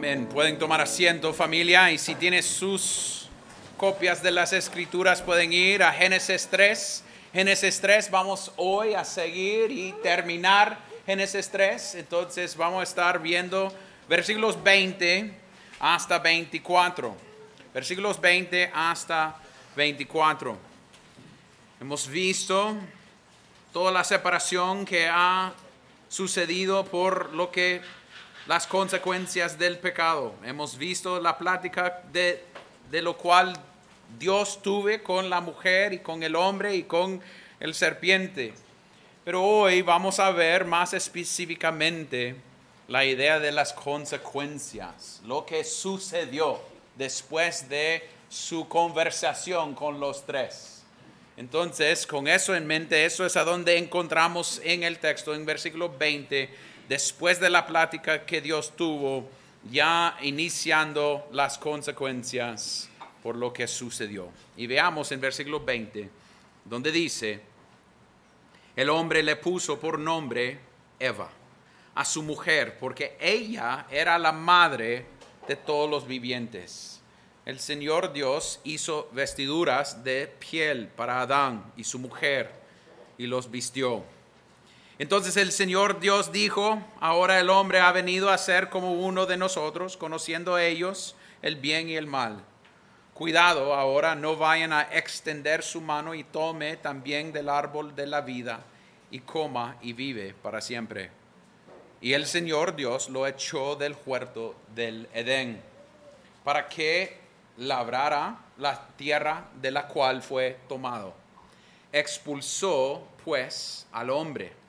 Amén. Pueden tomar asiento familia y si tienes sus copias de las escrituras pueden ir a Génesis 3. Génesis 3 vamos hoy a seguir y terminar Génesis 3. Entonces vamos a estar viendo versículos 20 hasta 24. Versículos 20 hasta 24. Hemos visto toda la separación que ha sucedido por lo que las consecuencias del pecado. Hemos visto la plática de, de lo cual Dios tuve con la mujer y con el hombre y con el serpiente. Pero hoy vamos a ver más específicamente la idea de las consecuencias, lo que sucedió después de su conversación con los tres. Entonces, con eso en mente, eso es a donde encontramos en el texto, en versículo 20, después de la plática que Dios tuvo, ya iniciando las consecuencias por lo que sucedió. Y veamos en versículo 20, donde dice, el hombre le puso por nombre Eva a su mujer, porque ella era la madre de todos los vivientes. El Señor Dios hizo vestiduras de piel para Adán y su mujer y los vistió. Entonces el Señor Dios dijo, ahora el hombre ha venido a ser como uno de nosotros, conociendo ellos el bien y el mal. Cuidado ahora, no vayan a extender su mano y tome también del árbol de la vida y coma y vive para siempre. Y el Señor Dios lo echó del huerto del Edén para que labrara la tierra de la cual fue tomado. Expulsó pues al hombre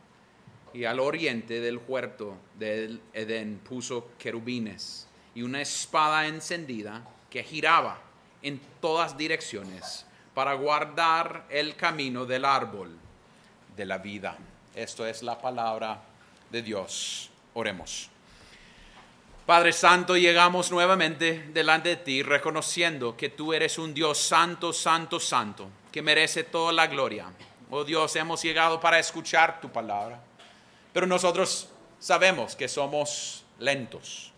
y al oriente del huerto del Edén puso querubines y una espada encendida que giraba en todas direcciones para guardar el camino del árbol de la vida. Esto es la palabra de Dios. Oremos. Padre Santo, llegamos nuevamente delante de ti reconociendo que tú eres un Dios santo, santo, santo, que merece toda la gloria. Oh Dios, hemos llegado para escuchar tu palabra pero nosotros sabemos que somos lentos.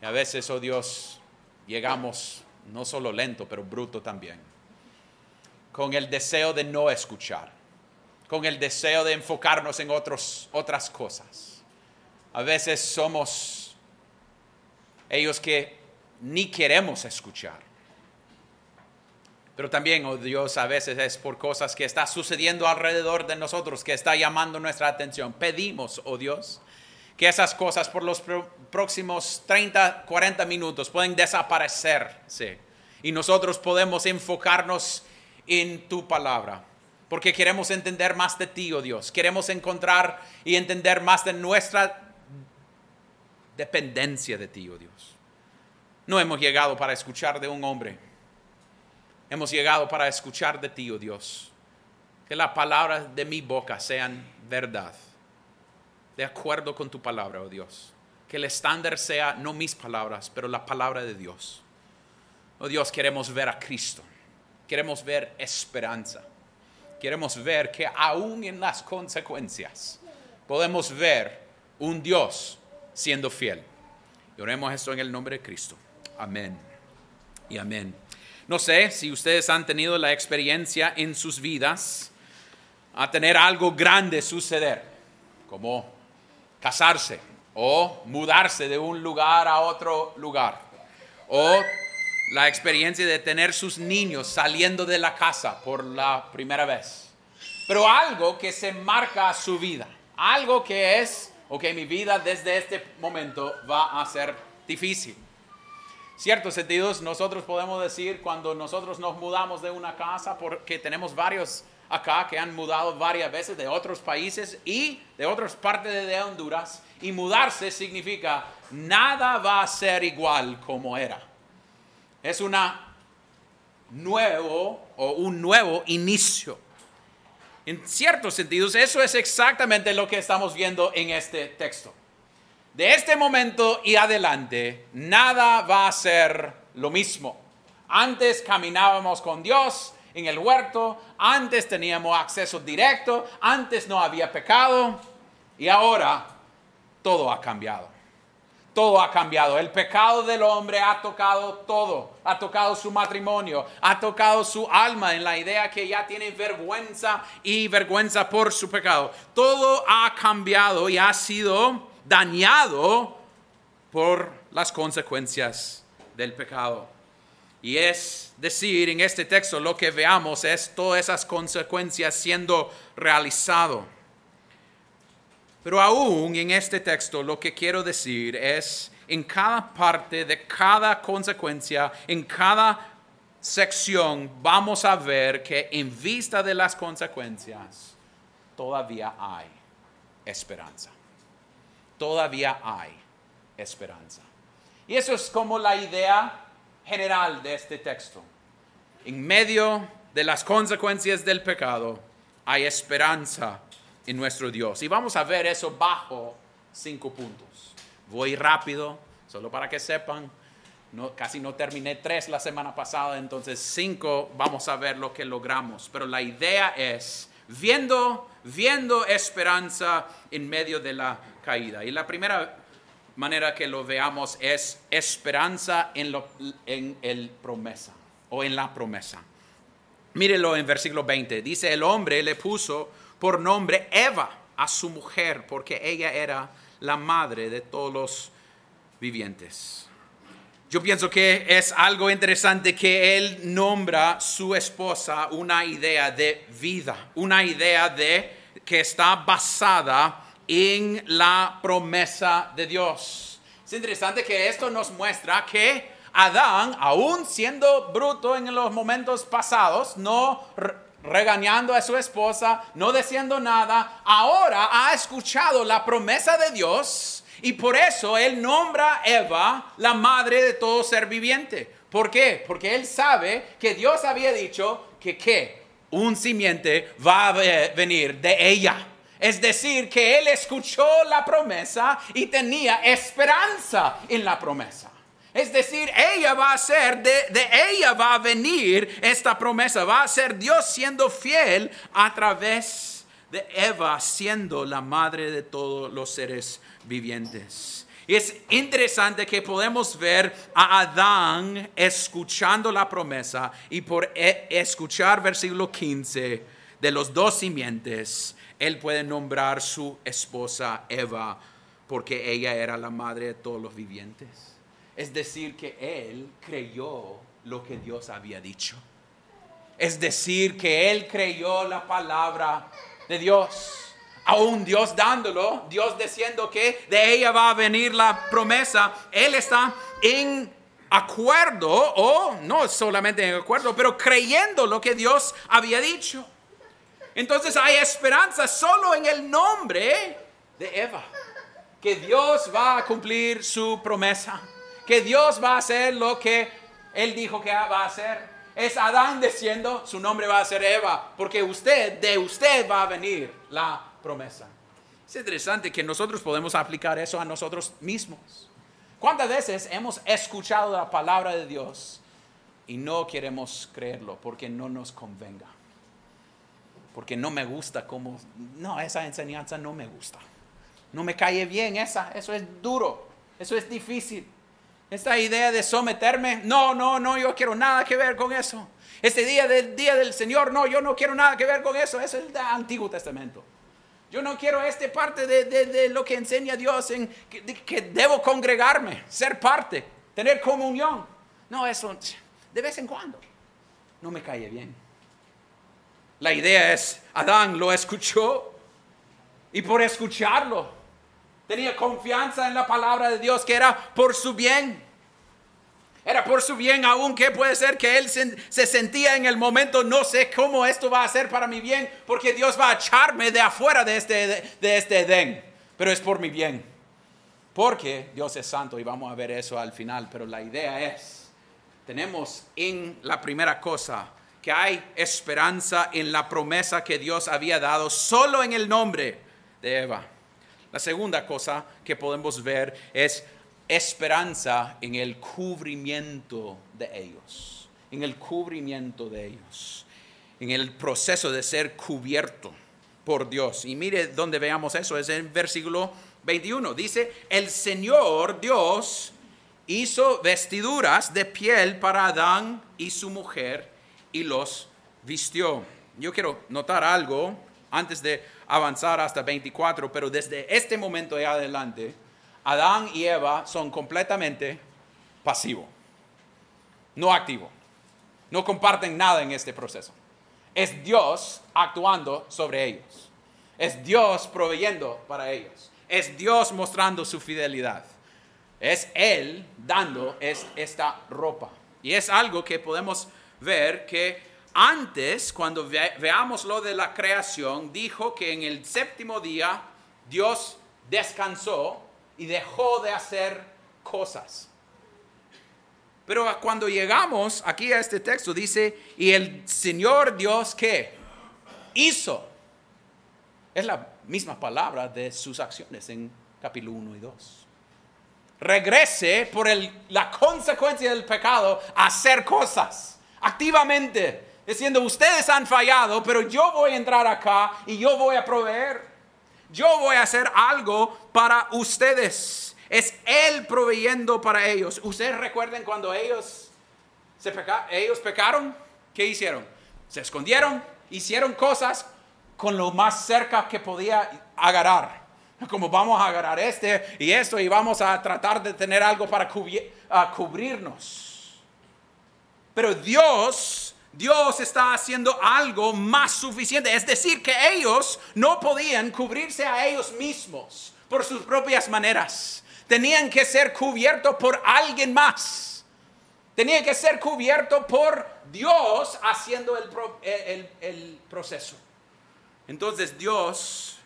Y a veces, oh Dios, llegamos no solo lento, pero bruto también. Con el deseo de no escuchar. Con el deseo de enfocarnos en otros, otras cosas. A veces somos ellos que ni queremos escuchar. Pero también, oh Dios, a veces es por cosas que está sucediendo alrededor de nosotros que está llamando nuestra atención. Pedimos, oh Dios, que esas cosas por los próximos 30, 40 minutos pueden desaparecer. Sí. Y nosotros podemos enfocarnos en tu palabra. Porque queremos entender más de ti, oh Dios. Queremos encontrar y entender más de nuestra dependencia de ti, oh Dios. No hemos llegado para escuchar de un hombre hemos llegado para escuchar de ti, oh Dios. Que las palabras de mi boca sean verdad, de acuerdo con tu palabra, oh Dios. Que el estándar sea no mis palabras, pero la palabra de Dios. Oh Dios, queremos ver a Cristo. Queremos ver esperanza. Queremos ver que aún en las consecuencias podemos ver un Dios siendo fiel. Oremos esto en el nombre de Cristo. Amén. Y amén. No sé si ustedes han tenido la experiencia en sus vidas a tener algo grande suceder, como casarse o mudarse de un lugar a otro lugar, o la experiencia de tener sus niños saliendo de la casa por la primera vez. Pero algo que se marca a su vida, algo que es, ok, mi vida desde este momento va a ser difícil ciertos sentidos, nosotros podemos decir cuando nosotros nos mudamos de una casa, porque tenemos varios acá que han mudado varias veces de otros países y de otras partes de Honduras, y mudarse significa nada va a ser igual como era. Es una nuevo o un nuevo inicio. En ciertos sentidos, eso es exactamente lo que estamos viendo en este texto de este momento y adelante, nada va a ser lo mismo. Antes caminábamos con Dios en el huerto, antes teníamos acceso directo, antes no había pecado y ahora todo ha cambiado. todo ha cambiado. El pecado del hombre ha tocado todo. Ha tocado su matrimonio, ha tocado su alma en la idea que ya tiene vergüenza y vergüenza por su pecado. Todo ha cambiado y ha sido dañado por las consecuencias del pecado. Y es decir, en este texto lo que veamos es todas esas consecuencias siendo realizado. Pero aún en este texto lo que quiero decir es, en cada parte de cada consecuencia, en cada sección, vamos a ver que en vista de las consecuencias, todavía hay esperanza. Todavía hay esperanza. Y eso es como la idea general de este texto. En medio de las consecuencias del pecado, hay esperanza en nuestro Dios. Y vamos a ver eso bajo cinco puntos. Voy rápido, solo para que sepan. Casi no terminé tres la semana pasada, entonces cinco vamos a ver lo que logramos. Pero la idea es viendo, viendo esperanza en medio de la caída. Y la primera manera que lo veamos es esperanza en, lo, en el promesa o en la promesa. Mírelo en versículo 20. Dice, el hombre le puso por nombre Eva a su mujer, porque ella era la madre de todos los vivientes. Yo pienso que es algo interesante que él nombra su esposa una idea de vida, una idea de que está basada en la promesa de Dios. Es interesante que esto nos muestra que Adán, aún siendo bruto en los momentos pasados, no regañando a su esposa, no diciendo nada, ahora ha escuchado la promesa de Dios y por eso él nombra a Eva la madre de todo ser viviente. ¿Por qué? Porque él sabe que Dios había dicho que ¿qué? un simiente va a venir de ella. Es decir, que él escuchó la promesa y tenía esperanza en la promesa. Es decir, ella va a ser, de, ella va a venir esta promesa, va a ser Dios siendo fiel a través de Eva, siendo la madre de todos los seres vivientes. Y es interesante que podemos ver a Adán escuchando la promesa y por e, escuchar versículo 15 de los dos simientes, él puede nombrar su esposa Eva porque ella era la madre de todos los vivientes. Es decir, que él creyó lo que Dios había dicho. Es decir, que él creyó la palabra de Dios. Aún Dios dándolo, Dios diciendo que de ella va a venir la promesa, él está en acuerdo, o no solamente en acuerdo, pero creyendo lo que Dios había dicho. Entonces hay esperanza solo en el nombre de Eva, que Dios va a cumplir su promesa que Dios va a hacer lo que Él dijo que va a hacer. Es Adán diciendo, su nombre va a ser Eva, porque usted, de usted va a venir la promesa. Es interesante que nosotros podemos aplicar eso a nosotros mismos. ¿Cuántas veces hemos escuchado la palabra de Dios y no queremos creerlo porque no nos convenga? Porque no me gusta como, no, esa enseñanza no me gusta. No me cae bien esa, eso es duro, eso es difícil. Esta idea de someterme, no, no, no, yo quiero nada que ver con eso. Este día del día del Señor, no, yo no quiero nada que ver con eso. Eso es el Antiguo Testamento. Yo no quiero esta parte de, lo que enseña Dios en que, debo congregarme, ser parte, tener comunión. No, eso de vez en cuando no me cae bien. La idea es, Adán lo escuchó y por escucharlo Tenía confianza en la palabra de Dios que era por su bien. Era por su bien, aunque puede ser que él se, sentía en el momento, no sé cómo esto va a ser para mi bien, porque Dios va a echarme de afuera de este, de este Edén, pero es por mi bien. Porque Dios es santo y vamos a ver eso al final, pero la idea es, tenemos en la primera cosa que hay esperanza en la promesa que Dios había dado solo en el nombre de Eva. La segunda cosa que podemos ver es esperanza en el cubrimiento de ellos, en el cubrimiento de ellos, en el proceso de ser cubierto por Dios. Y mire donde veamos eso, es en versículo 21. Dice, el Señor Dios hizo vestiduras de piel para Adán y su mujer y los vistió. Yo quiero notar algo antes de avanzar hasta 24, pero desde este momento y adelante, Adán y Eva son completamente pasivos, no activos, no comparten nada en este proceso. Es Dios actuando sobre ellos, es Dios proveyendo para ellos, es Dios mostrando su fidelidad, es Él dando esta ropa. Y es algo que podemos ver que antes, cuando veamos lo de la creación, dijo que en el séptimo día Dios descansó y dejó de hacer cosas. Pero cuando llegamos aquí a este texto dice, y el Señor Dios que hizo, es la misma palabra de sus acciones en capítulo 1 y 2. Regrese por la consecuencia del pecado a hacer cosas activamente diciendo, ustedes han fallado, pero yo voy a entrar acá y yo voy a proveer. Yo voy a hacer algo para ustedes. Es Él proveyendo para ellos. Ustedes recuerden cuando ellos, ellos pecaron, ¿qué hicieron? Se escondieron, hicieron cosas con lo más cerca que podía agarrar. Como vamos a agarrar este y esto y vamos a tratar de tener algo para cubrirnos. Pero Dios Dios está haciendo algo más suficiente. Es decir, que ellos no podían cubrirse a ellos mismos por sus propias maneras. Tenían que ser cubiertos por alguien más. Tenían que ser cubiertos por Dios haciendo el, el proceso. Entonces Dios,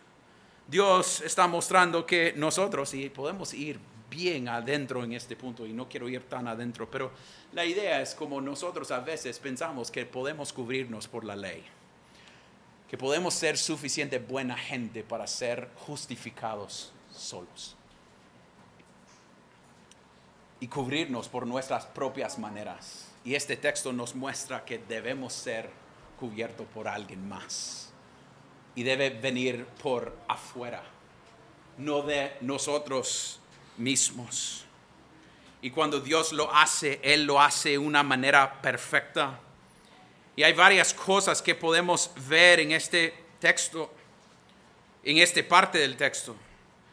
Dios está mostrando que nosotros, y podemos ir bien adentro en este punto, y no quiero ir tan adentro, pero la idea es como nosotros a veces pensamos que podemos cubrirnos por la ley, que podemos ser suficiente buena gente para ser justificados solos y cubrirnos por nuestras propias maneras. Y este texto nos muestra que debemos ser cubiertos por alguien más. Y debe venir por afuera, no de nosotros mismos. Y cuando Dios lo hace, Él lo hace de una manera perfecta. Y hay varias cosas que podemos ver en este texto, en esta parte del texto.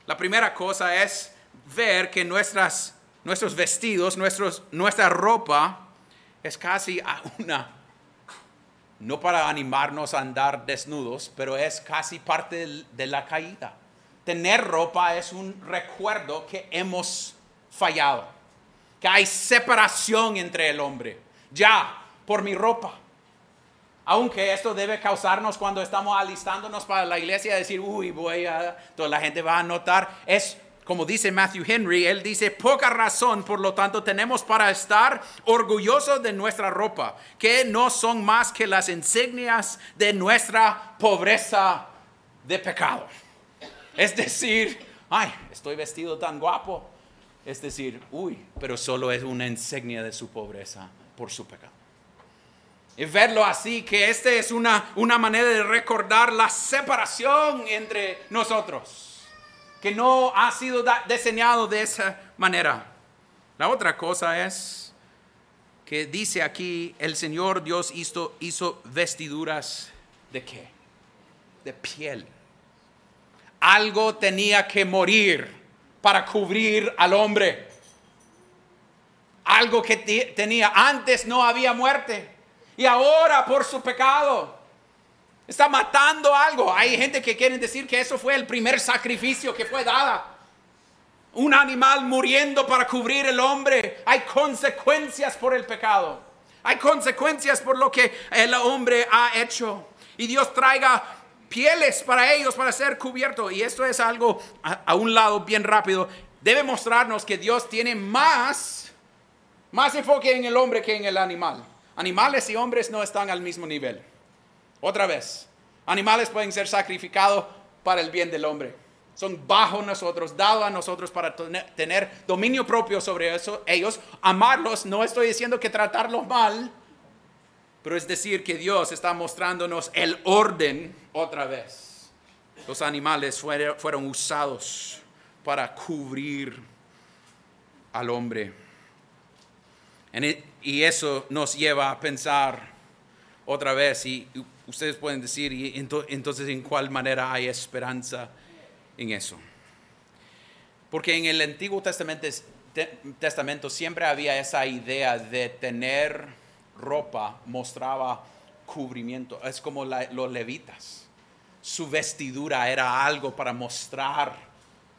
La primera cosa es ver que nuestras, nuestros vestidos, nuestros, nuestra ropa es casi una, no para animarnos a andar desnudos, pero es casi parte de la caída. Tener ropa es un recuerdo que hemos fallado que hay separación entre el hombre. Ya, por mi ropa. Aunque esto debe causarnos cuando estamos alistándonos para la iglesia, decir, uy, voy a, toda la gente va a notar. Es como dice Matthew Henry, él dice, poca razón, por lo tanto, tenemos para estar orgullosos de nuestra ropa, que no son más que las insignias de nuestra pobreza de pecado. Es decir, ay, estoy vestido tan guapo, es decir, uy, pero solo es una insignia de su pobreza por su pecado. Y verlo así, que esta es una, una manera de recordar la separación entre nosotros, que no ha sido diseñado de esa manera. La otra cosa es que dice aquí, el Señor Dios hizo, hizo vestiduras de qué? De piel. Algo tenía que morir para cubrir al hombre. Algo que tenía antes no había muerte. Y ahora por su pecado está matando algo. Hay gente que quiere decir que eso fue el primer sacrificio que fue dada. Un animal muriendo para cubrir el hombre. Hay consecuencias por el pecado. Hay consecuencias por lo que el hombre ha hecho. Y Dios traiga pieles para ellos para ser cubiertos. Y esto es algo a, un lado bien rápido. Debe mostrarnos que Dios tiene más, más enfoque en el hombre que en el animal. Animales y hombres no están al mismo nivel. Otra vez, animales pueden ser sacrificados para el bien del hombre. Son bajo nosotros, dados a nosotros para tener dominio propio sobre eso, ellos. Amarlos, no estoy diciendo que tratarlos mal, pero es decir que Dios está mostrándonos el orden otra vez. Los animales fueron usados para cubrir al hombre. E, y eso nos lleva a pensar otra vez, y ustedes pueden decir, y entonces en cuál manera hay esperanza en eso. Porque en el Antiguo Testamento, Testamento siempre había esa idea de tener ropa, mostraba cubrimiento, es como los levitas. Su vestidura era algo para mostrar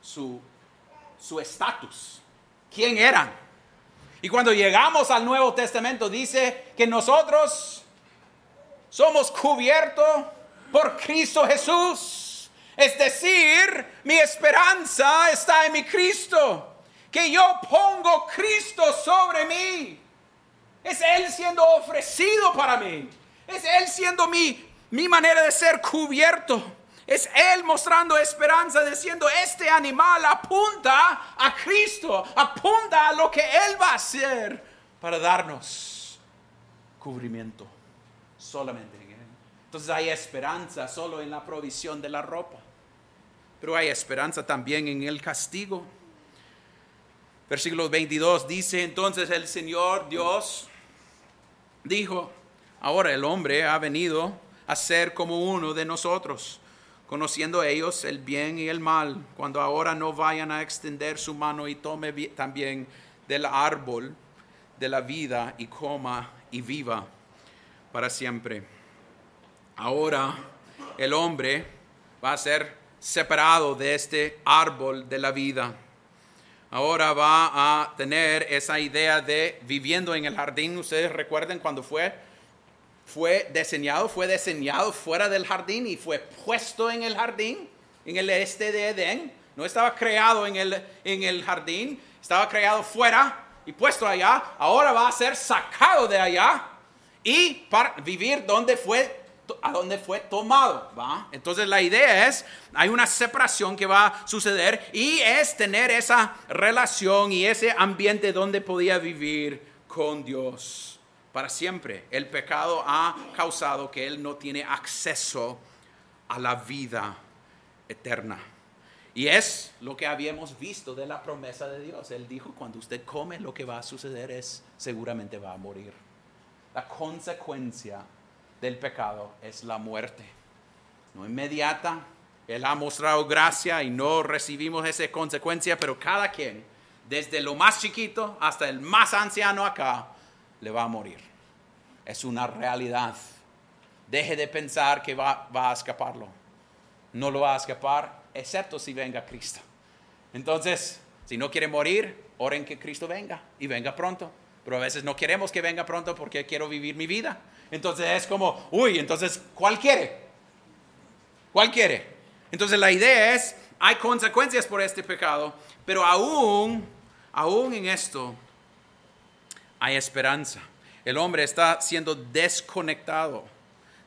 su estatus, quién eran. Y cuando llegamos al Nuevo Testamento dice que nosotros somos cubiertos por Cristo Jesús. Es decir, mi esperanza está en mi Cristo, que yo pongo Cristo sobre mí. Es Él siendo ofrecido para mí. Es Él siendo mi, mi manera de ser cubierto. Es Él mostrando esperanza, diciendo, este animal apunta a Cristo, apunta a lo que Él va a hacer para darnos cubrimiento solamente en Él. Entonces hay esperanza solo en la provisión de la ropa, pero hay esperanza también en el castigo. Versículo 22 dice, entonces el Señor Dios dijo, ahora el hombre ha venido a ser como uno de nosotros conociendo ellos el bien y el mal, cuando ahora no vayan a extender su mano y tome también del árbol de la vida y coma y viva para siempre. Ahora el hombre va a ser separado de este árbol de la vida. Ahora va a tener esa idea de viviendo en el jardín. Ustedes recuerden cuando fue fue diseñado, fue diseñado fuera del jardín y fue puesto en el jardín, en el este de Edén. No estaba creado en el, en el jardín, estaba creado fuera y puesto allá. Ahora va a ser sacado de allá y para vivir donde fue a donde fue tomado, ¿va? Entonces la idea es, hay una separación que va a suceder y es tener esa relación y ese ambiente donde podía vivir con Dios para siempre. El pecado ha causado que Él no tiene acceso a la vida eterna. Y es lo que habíamos visto de la promesa de Dios. Él dijo, cuando usted come, lo que va a suceder es, seguramente va a morir. La consecuencia del pecado es la muerte. No inmediata. Él ha mostrado gracia y no recibimos esa consecuencia, pero cada quien, desde lo más chiquito hasta el más anciano acá, le va a morir. Es una realidad. Deje de pensar que va, a escaparlo. No lo va a escapar, excepto si venga Cristo. Entonces, si no quiere morir, oren que Cristo venga y venga pronto. Pero a veces no queremos que venga pronto porque quiero vivir mi vida. Entonces es como, uy, entonces, ¿cuál quiere? ¿Cuál quiere? Entonces la idea es, hay consecuencias por este pecado, pero aún, aún en esto hay esperanza. El hombre está siendo desconectado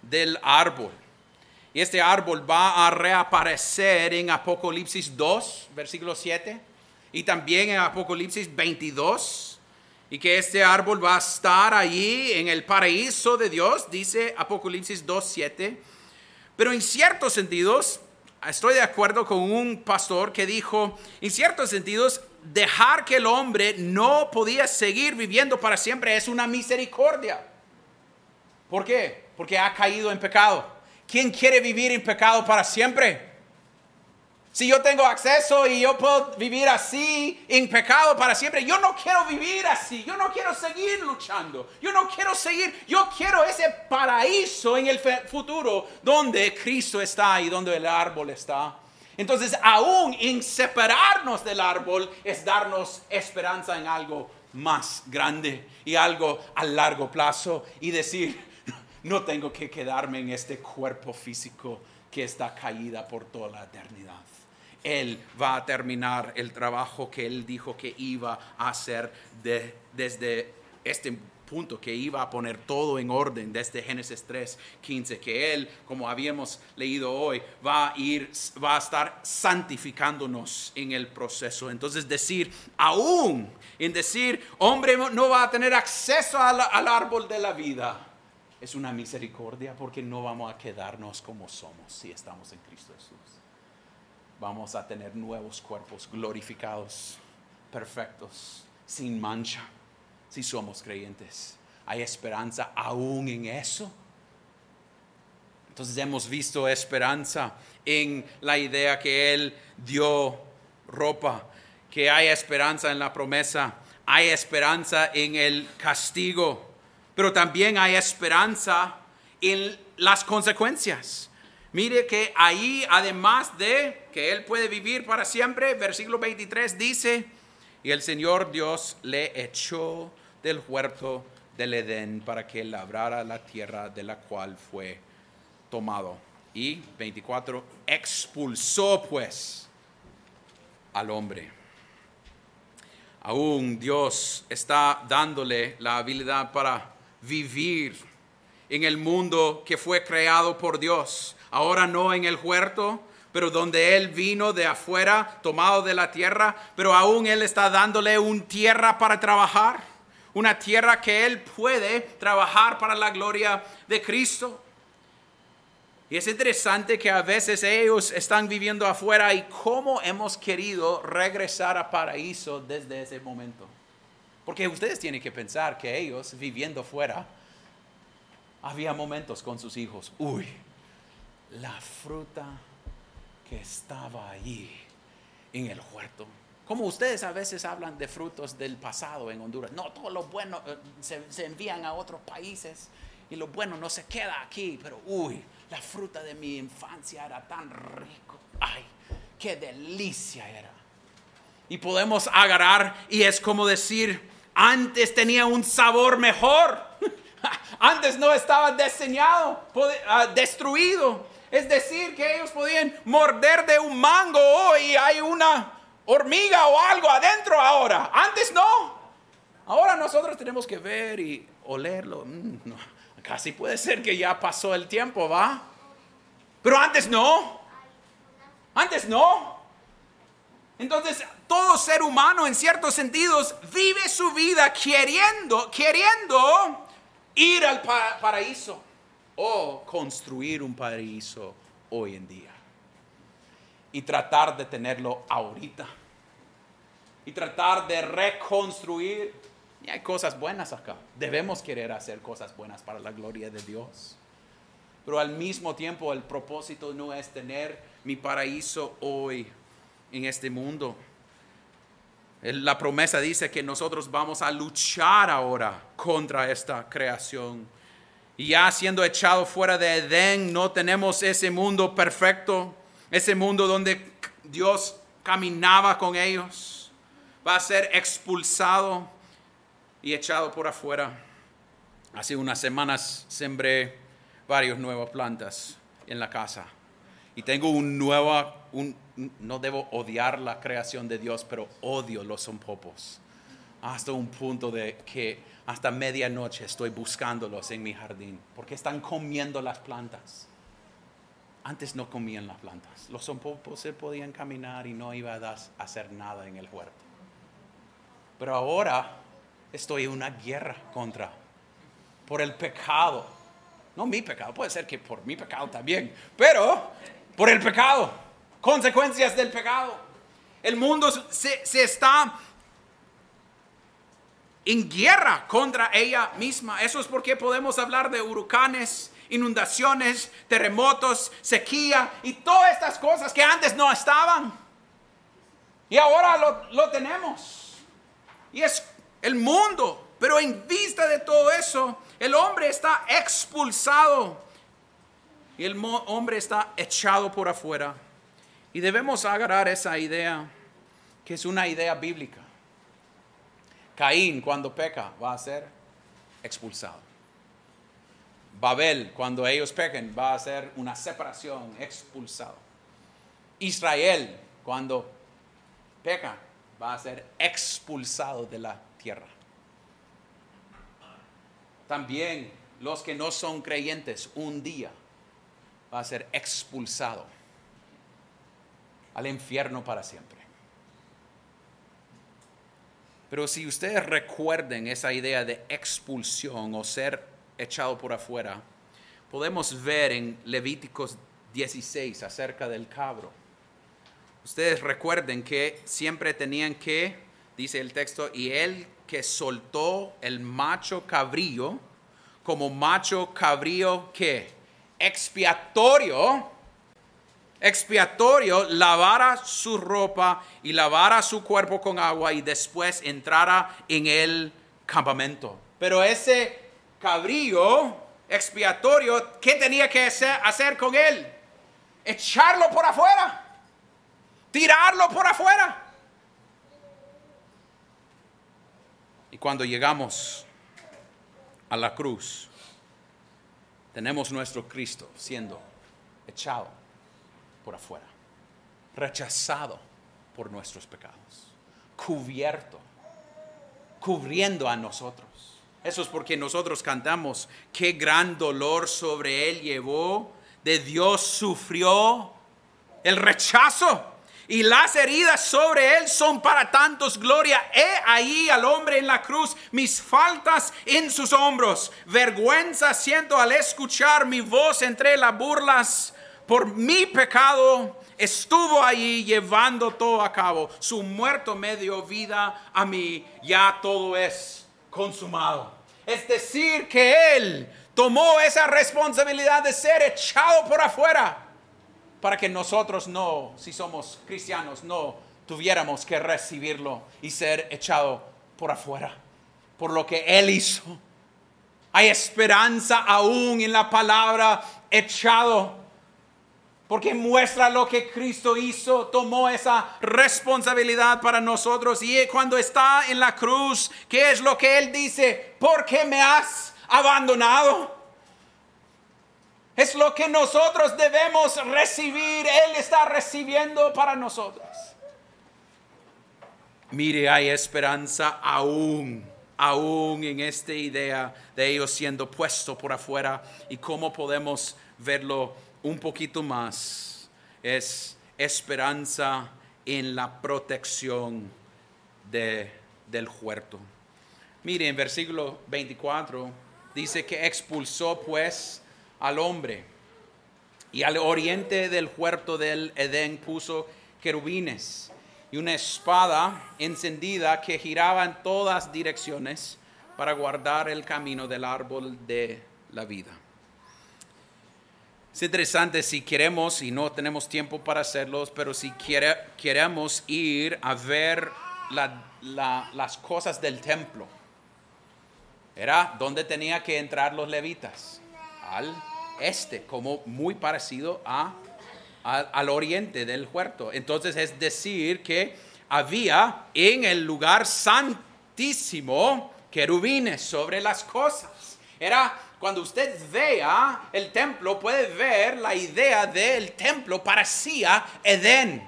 del árbol. Y este árbol va a reaparecer en Apocalipsis 2, versículo 7, y también en Apocalipsis 22, y que este árbol va a estar allí en el paraíso de Dios, dice Apocalipsis 2, 7. Pero en ciertos sentidos, estoy de acuerdo con un pastor que dijo, en ciertos sentidos, dejar que el hombre no podía seguir viviendo para siempre es una misericordia. ¿Por qué? Porque ha caído en pecado. ¿Quién quiere vivir en pecado para siempre? Si yo tengo acceso y yo puedo vivir así en pecado para siempre, yo no quiero vivir así, yo no quiero seguir luchando, yo no quiero seguir, yo quiero ese paraíso en el futuro donde Cristo está y donde el árbol está. Entonces, aún en separarnos del árbol es darnos esperanza en algo más grande y algo a largo plazo y decir, no tengo que quedarme en este cuerpo físico que está caída por toda la eternidad. Él va a terminar el trabajo que Él dijo que iba a hacer desde este punto, que iba a poner todo en orden desde Génesis 3, 15, que Él, como habíamos leído hoy, va a ir, va a estar santificándonos en el proceso. Entonces decir, aún en decir, hombre no va a tener acceso al árbol de la vida, es una misericordia porque no vamos a quedarnos como somos si estamos en Cristo Jesús. vamos a tener nuevos cuerpos glorificados, perfectos, sin mancha, si somos creyentes. Hay esperanza aún en eso. Entonces hemos visto esperanza en la idea que Él dio ropa, que hay esperanza en la promesa, hay esperanza en el castigo, pero también hay esperanza en las consecuencias. Mire que ahí, además de que Él puede vivir para siempre, versículo 23 dice, y el Señor Dios le echó del huerto del Edén para que labrara la tierra de la cual fue tomado. Y 24, expulsó pues al hombre. Aún Dios está dándole la habilidad para vivir en el mundo que fue creado por Dios. Ahora no en el huerto, pero donde Él vino de afuera, tomado de la tierra, pero aún Él está dándole un tierra para trabajar, una tierra que Él puede trabajar para la gloria de Cristo. Y es interesante que a veces ellos están viviendo afuera y cómo hemos querido regresar a paraíso desde ese momento. Porque ustedes tienen que pensar que ellos viviendo fuera, había momentos con sus hijos, uy, la fruta que estaba allí en el huerto. Como ustedes a veces hablan de frutos del pasado en Honduras. No, todo lo bueno eh, se, se envían a otros países y lo bueno no se queda aquí, pero uy, la fruta de mi infancia era tan rico. Ay, qué delicia era. Y podemos agarrar y es como decir, antes tenía un sabor mejor. Antes no estaba diseñado, ah, destruido. Es decir, que ellos podían morder de un mango y hay una hormiga o algo adentro ahora. Antes no. Ahora nosotros tenemos que ver y olerlo. Mm, casi puede ser que ya pasó el tiempo, ¿va? Pero antes no. Antes no. Entonces, todo ser humano en ciertos sentidos vive su vida queriendo, queriendo ir al paraíso o construir un paraíso hoy en día. Y tratar de tenerlo ahorita. Y tratar de reconstruir. Y hay cosas buenas acá. Debemos querer hacer cosas buenas para la gloria de Dios. Pero al mismo tiempo el propósito no es tener mi paraíso hoy en este mundo. La promesa dice que nosotros vamos a luchar ahora contra esta creación. Y ya siendo echado fuera de Edén, no tenemos ese mundo perfecto, ese mundo donde Dios caminaba con ellos. Va a ser expulsado y echado por afuera. Hace unas semanas sembré varias nuevas plantas en la casa. Y tengo un nuevo, un, no debo odiar la creación de Dios, pero odio los zompopos. Hasta un punto de que hasta medianoche estoy buscándolos en mi jardín, porque están comiendo las plantas. Antes no comían las plantas. Los zompopos se podían caminar y no iba a hacer nada en el huerto. Pero ahora estoy en una guerra contra, por el pecado. No mi pecado, puede ser que por mi pecado también, pero por el pecado, consecuencias del pecado. El mundo se, está en guerra contra ella misma. Eso es porque podemos hablar de huracanes, inundaciones, terremotos, sequía y todas estas cosas que antes no estaban. Y ahora lo, lo tenemos. Y es el mundo. Pero en vista de todo eso, el hombre está expulsado y el hombre está echado por afuera. Y debemos agarrar esa idea, que es una idea bíblica. Caín, cuando peca, va a ser expulsado. Babel, cuando ellos pequen, va a ser una separación, expulsado. Israel, cuando peca, va a ser expulsado de la tierra. También los que no son creyentes, un día va a ser expulsado al infierno para siempre. Pero si ustedes recuerden esa idea de expulsión o ser echado por afuera, podemos ver en Levíticos 16 acerca del cabro, ustedes recuerden que siempre tenían que, dice el texto, y él que soltó el macho cabrío, como macho cabrío que expiatorio, expiatorio, lavara su ropa y lavara su cuerpo con agua y después entrara en el campamento. Pero ese cabrío expiatorio, ¿qué tenía que hacer con él? Echarlo por afuera, tirarlo por afuera. Y cuando llegamos a la cruz, tenemos nuestro Cristo siendo echado por afuera, rechazado por nuestros pecados, cubierto, cubriendo a nosotros. Eso es porque nosotros cantamos, qué gran dolor sobre él llevó, de Dios sufrió el rechazo y las heridas sobre él son para tantos gloria. He ahí al hombre en la cruz, mis faltas en sus hombros. Vergüenza siento al escuchar mi voz entre las burlas. Por mi pecado estuvo allí llevando todo a cabo. Su muerto me dio vida a mí. Ya todo es consumado. Es decir, que Él tomó esa responsabilidad de ser echado por afuera para que nosotros no, si somos cristianos, no tuviéramos que recibirlo y ser echado por afuera, por lo que Él hizo. Hay esperanza aún en la palabra echado, porque muestra lo que Cristo hizo, tomó esa responsabilidad para nosotros y cuando está en la cruz, ¿qué es lo que Él dice? ¿Por qué me has abandonado? Es lo que nosotros debemos recibir. Él está recibiendo para nosotros. Mire, hay esperanza aún, aún en esta idea de ellos siendo puestos por afuera y cómo podemos verlo un poquito más. Es esperanza en la protección de, del huerto. Mire, en versículo 24 dice que expulsó pues al hombre. Y al oriente del huerto del Edén puso querubines y una espada encendida que giraba en todas direcciones para guardar el camino del árbol de la vida. Es interesante si queremos, y no tenemos tiempo para hacerlo, pero si queremos ir a ver las cosas del templo, era donde tenía que entrar los levitas, al este, como muy parecido a, al oriente del huerto. Entonces es decir que había en el lugar santísimo querubines sobre las cosas. Era cuando usted vea el templo, puede ver la idea del templo parecía Edén.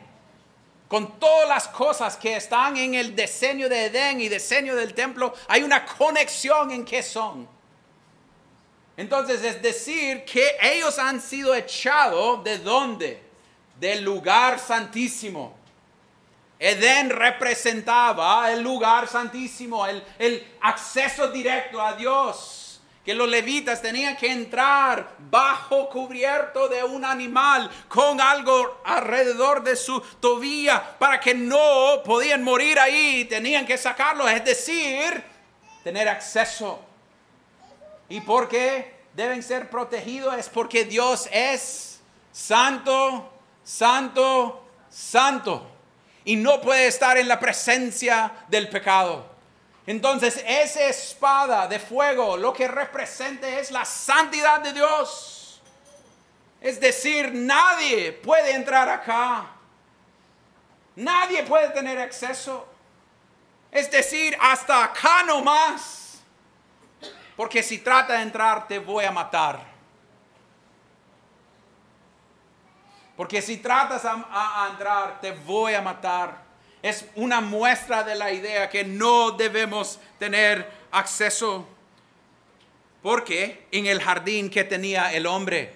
Con todas las cosas que están en el diseño de Edén y diseño del templo, hay una conexión en qué son. Entonces es decir que ellos han sido echados de dónde? Del lugar santísimo. Edén representaba el lugar santísimo, el, el, acceso directo a Dios, que los levitas tenían que entrar bajo cubierto de un animal con algo alrededor de su tobilla para que no podían morir ahí, tenían que sacarlo, es decir, tener acceso ¿Y por qué deben ser protegidos? Es porque Dios es santo, santo, santo. Y no puede estar en la presencia del pecado. Entonces, esa espada de fuego lo que representa es la santidad de Dios. Es decir, nadie puede entrar acá. Nadie puede tener acceso. Es decir, hasta acá no más. Porque si trata de entrar, te voy a matar. Porque si tratas a, entrar, te voy a matar. Es una muestra de la idea que no debemos tener acceso. Porque en el jardín que tenía el hombre,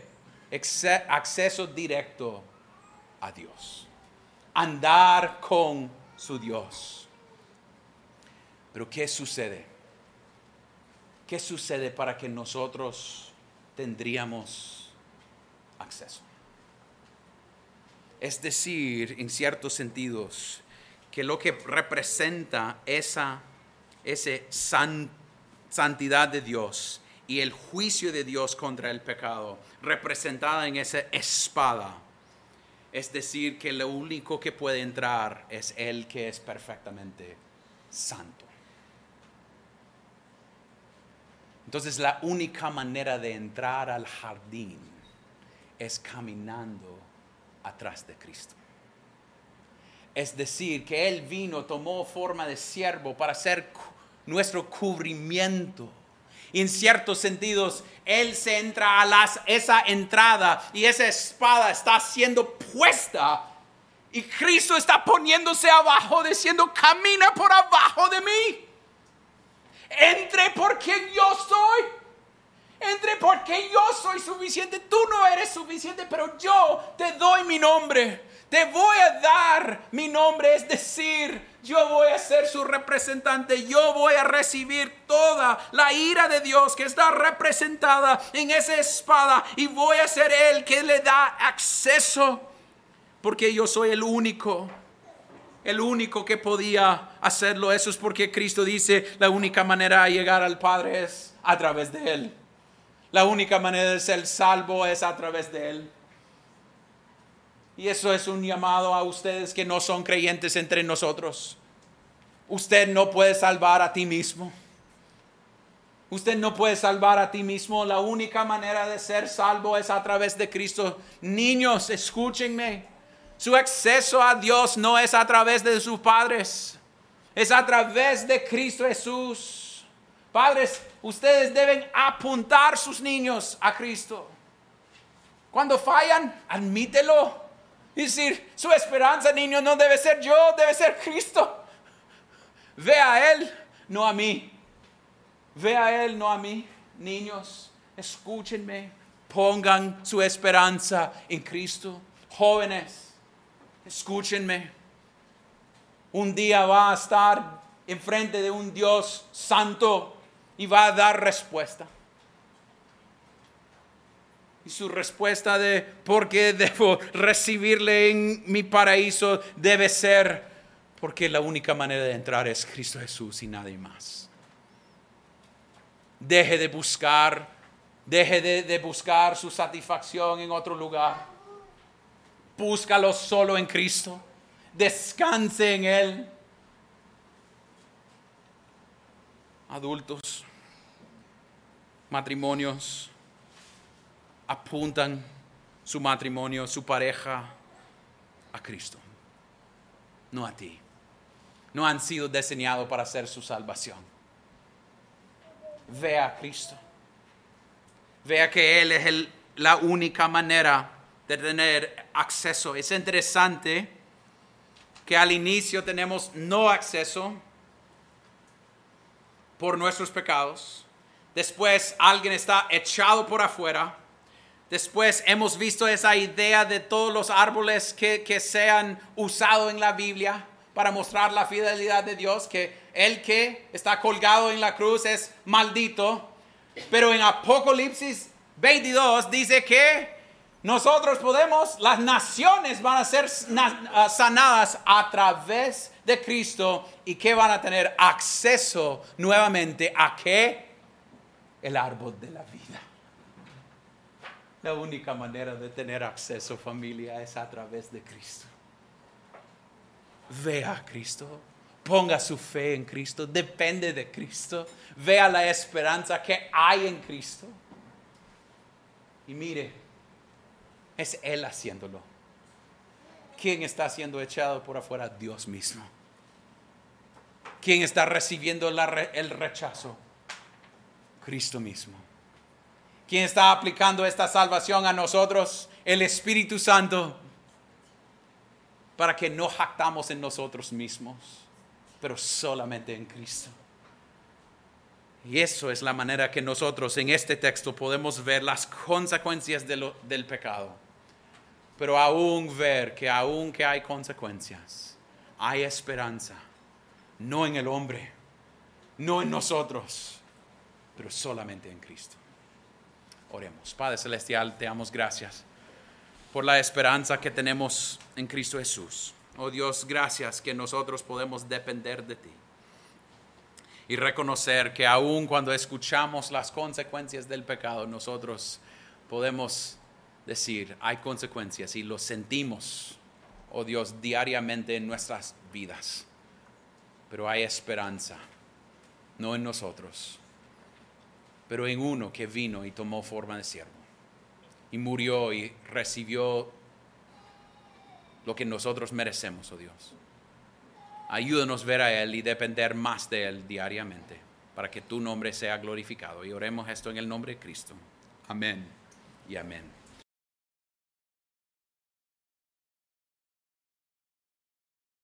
acceso directo a Dios. Andar con su Dios. Pero ¿qué sucede? ¿qué sucede para que nosotros tendríamos acceso? Es decir, en ciertos sentidos, que lo que representa esa, ese santidad de Dios y el juicio de Dios contra el pecado, representada en esa espada, es decir, que lo único que puede entrar es el que es perfectamente santo. Entonces la única manera de entrar al jardín es caminando atrás de Cristo. Es decir, que Él vino, tomó forma de siervo para ser nuestro cubrimiento. en ciertos sentidos, Él se entra a las, esa entrada y esa espada está siendo puesta. Y Cristo está poniéndose abajo, diciendo, camina por abajo de mí. Entre porque yo soy. Entre porque yo soy suficiente. Tú no eres suficiente, pero yo te doy mi nombre. Te voy a dar mi nombre. Es decir, yo voy a ser su representante. Yo voy a recibir toda la ira de Dios que está representada en esa espada. Y voy a ser el que le da acceso. Porque yo soy el único el único que podía hacerlo. Eso es porque Cristo dice, la única manera de llegar al Padre es a través de Él. La única manera de ser salvo es a través de Él. Y eso es un llamado a ustedes que no son creyentes entre nosotros. Usted no puede salvar a ti mismo. Usted no puede salvar a ti mismo. La única manera de ser salvo es a través de Cristo. Niños, escúchenme. Su acceso a Dios no es a través de sus padres, es a través de Cristo Jesús. Padres, ustedes deben apuntar sus niños a Cristo. Cuando fallan, admítelo. Y decir, su esperanza, niño, no debe ser yo, debe ser Cristo. Ve a Él, no a mí. Ve a Él, no a mí. Niños, escúchenme. Pongan su esperanza en Cristo. Jóvenes, escúchenme, un día va a estar enfrente de un Dios santo y va a dar respuesta. Y su respuesta de por qué debo recibirle en mi paraíso debe ser porque la única manera de entrar es Cristo Jesús y nadie más. Deje de buscar, deje de, de buscar su satisfacción en otro lugar Búscalo solo en Cristo. Descanse en Él. Adultos, matrimonios, apuntan su matrimonio, su pareja a Cristo, no a ti. No han sido diseñados para hacer su salvación. Vea a Cristo. Vea que Él es la única manera de tener acceso. Es interesante que al inicio tenemos no acceso por nuestros pecados. Después alguien está echado por afuera. Después hemos visto esa idea de todos los árboles que, que se han usado en la Biblia para mostrar la fidelidad de Dios, que el que está colgado en la cruz es maldito. Pero en Apocalipsis 22 dice que nosotros podemos, las naciones van a ser sanadas a través de Cristo y que van a tener acceso nuevamente a qué? El árbol de la vida. La única manera de tener acceso familia es a través de Cristo. Vea a Cristo, ponga su fe en Cristo, depende de Cristo, vea la esperanza que hay en Cristo. Y mire, es Él haciéndolo. ¿Quién está siendo echado por afuera? Dios mismo. ¿Quién está recibiendo el rechazo? Cristo mismo. ¿Quién está aplicando esta salvación a nosotros? El Espíritu Santo. Para que no jactamos en nosotros mismos, pero solamente en Cristo. Y eso es la manera que nosotros en este texto podemos ver las consecuencias del pecado pero aún ver que aún que hay consecuencias, hay esperanza, no en el hombre, no en nosotros, pero solamente en Cristo. Oremos. Padre Celestial, te damos gracias por la esperanza que tenemos en Cristo Jesús. Oh Dios, gracias que nosotros podemos depender de ti y reconocer que aun cuando escuchamos las consecuencias del pecado, nosotros podemos decir, hay consecuencias y lo sentimos, oh Dios, diariamente en nuestras vidas. Pero hay esperanza, no en nosotros, pero en uno que vino y tomó forma de siervo y murió y recibió lo que nosotros merecemos, oh Dios. Ayúdanos ver a Él y depender más de Él diariamente para que tu nombre sea glorificado. Y oremos esto en el nombre de Cristo. Amén y amén.